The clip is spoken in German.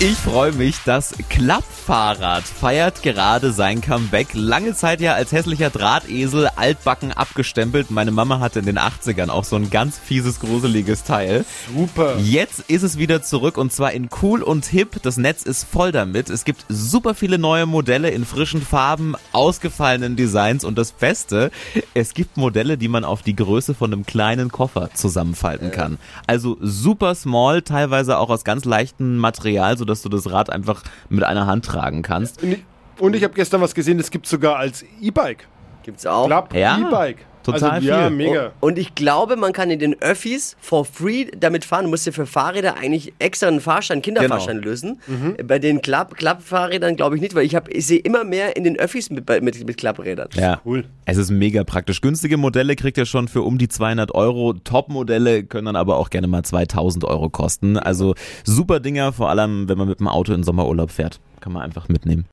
Ich freue mich, das Klappfahrrad feiert gerade sein Comeback. Lange Zeit ja als hässlicher Drahtesel, altbacken abgestempelt. Meine Mama hatte in den 80ern auch so ein ganz fieses, gruseliges Teil. Super. Jetzt ist es wieder zurück und zwar in cool und hip. Das Netz ist voll damit. Es gibt super viele neue Modelle in frischen Farben, ausgefallenen Designs und das Beste, es gibt Modelle, die man auf die Größe von einem kleinen Koffer zusammenfalten kann. Also super small, teilweise auch aus ganz leichtem Material, sodass du das Rad einfach mit einer Hand tragen kannst. Und ich, habe gestern was gesehen, das gibt sogar als E-Bike. Gibt's auch. Klapp Ja, E-Bike. Total also, Ja, viel. mega. Und ich glaube, man kann in den Öffis for free damit fahren. Du musst dir für Fahrräder eigentlich extra einen Fahrschein, Kinderfahrschein lösen. Bei den Klapp Klappfahrrädern glaube ich nicht, weil ich ich sehe immer mehr in den Öffis mit, mit, mit Klapprädern. Ja, Cool. Es ist mega praktisch. Günstige Modelle kriegt ihr schon für um die 200 Euro. Top-Modelle können dann aber auch gerne mal 2000 Euro kosten. Also super Dinger, vor allem wenn man mit dem Auto in Sommerurlaub fährt. Kann man einfach mitnehmen.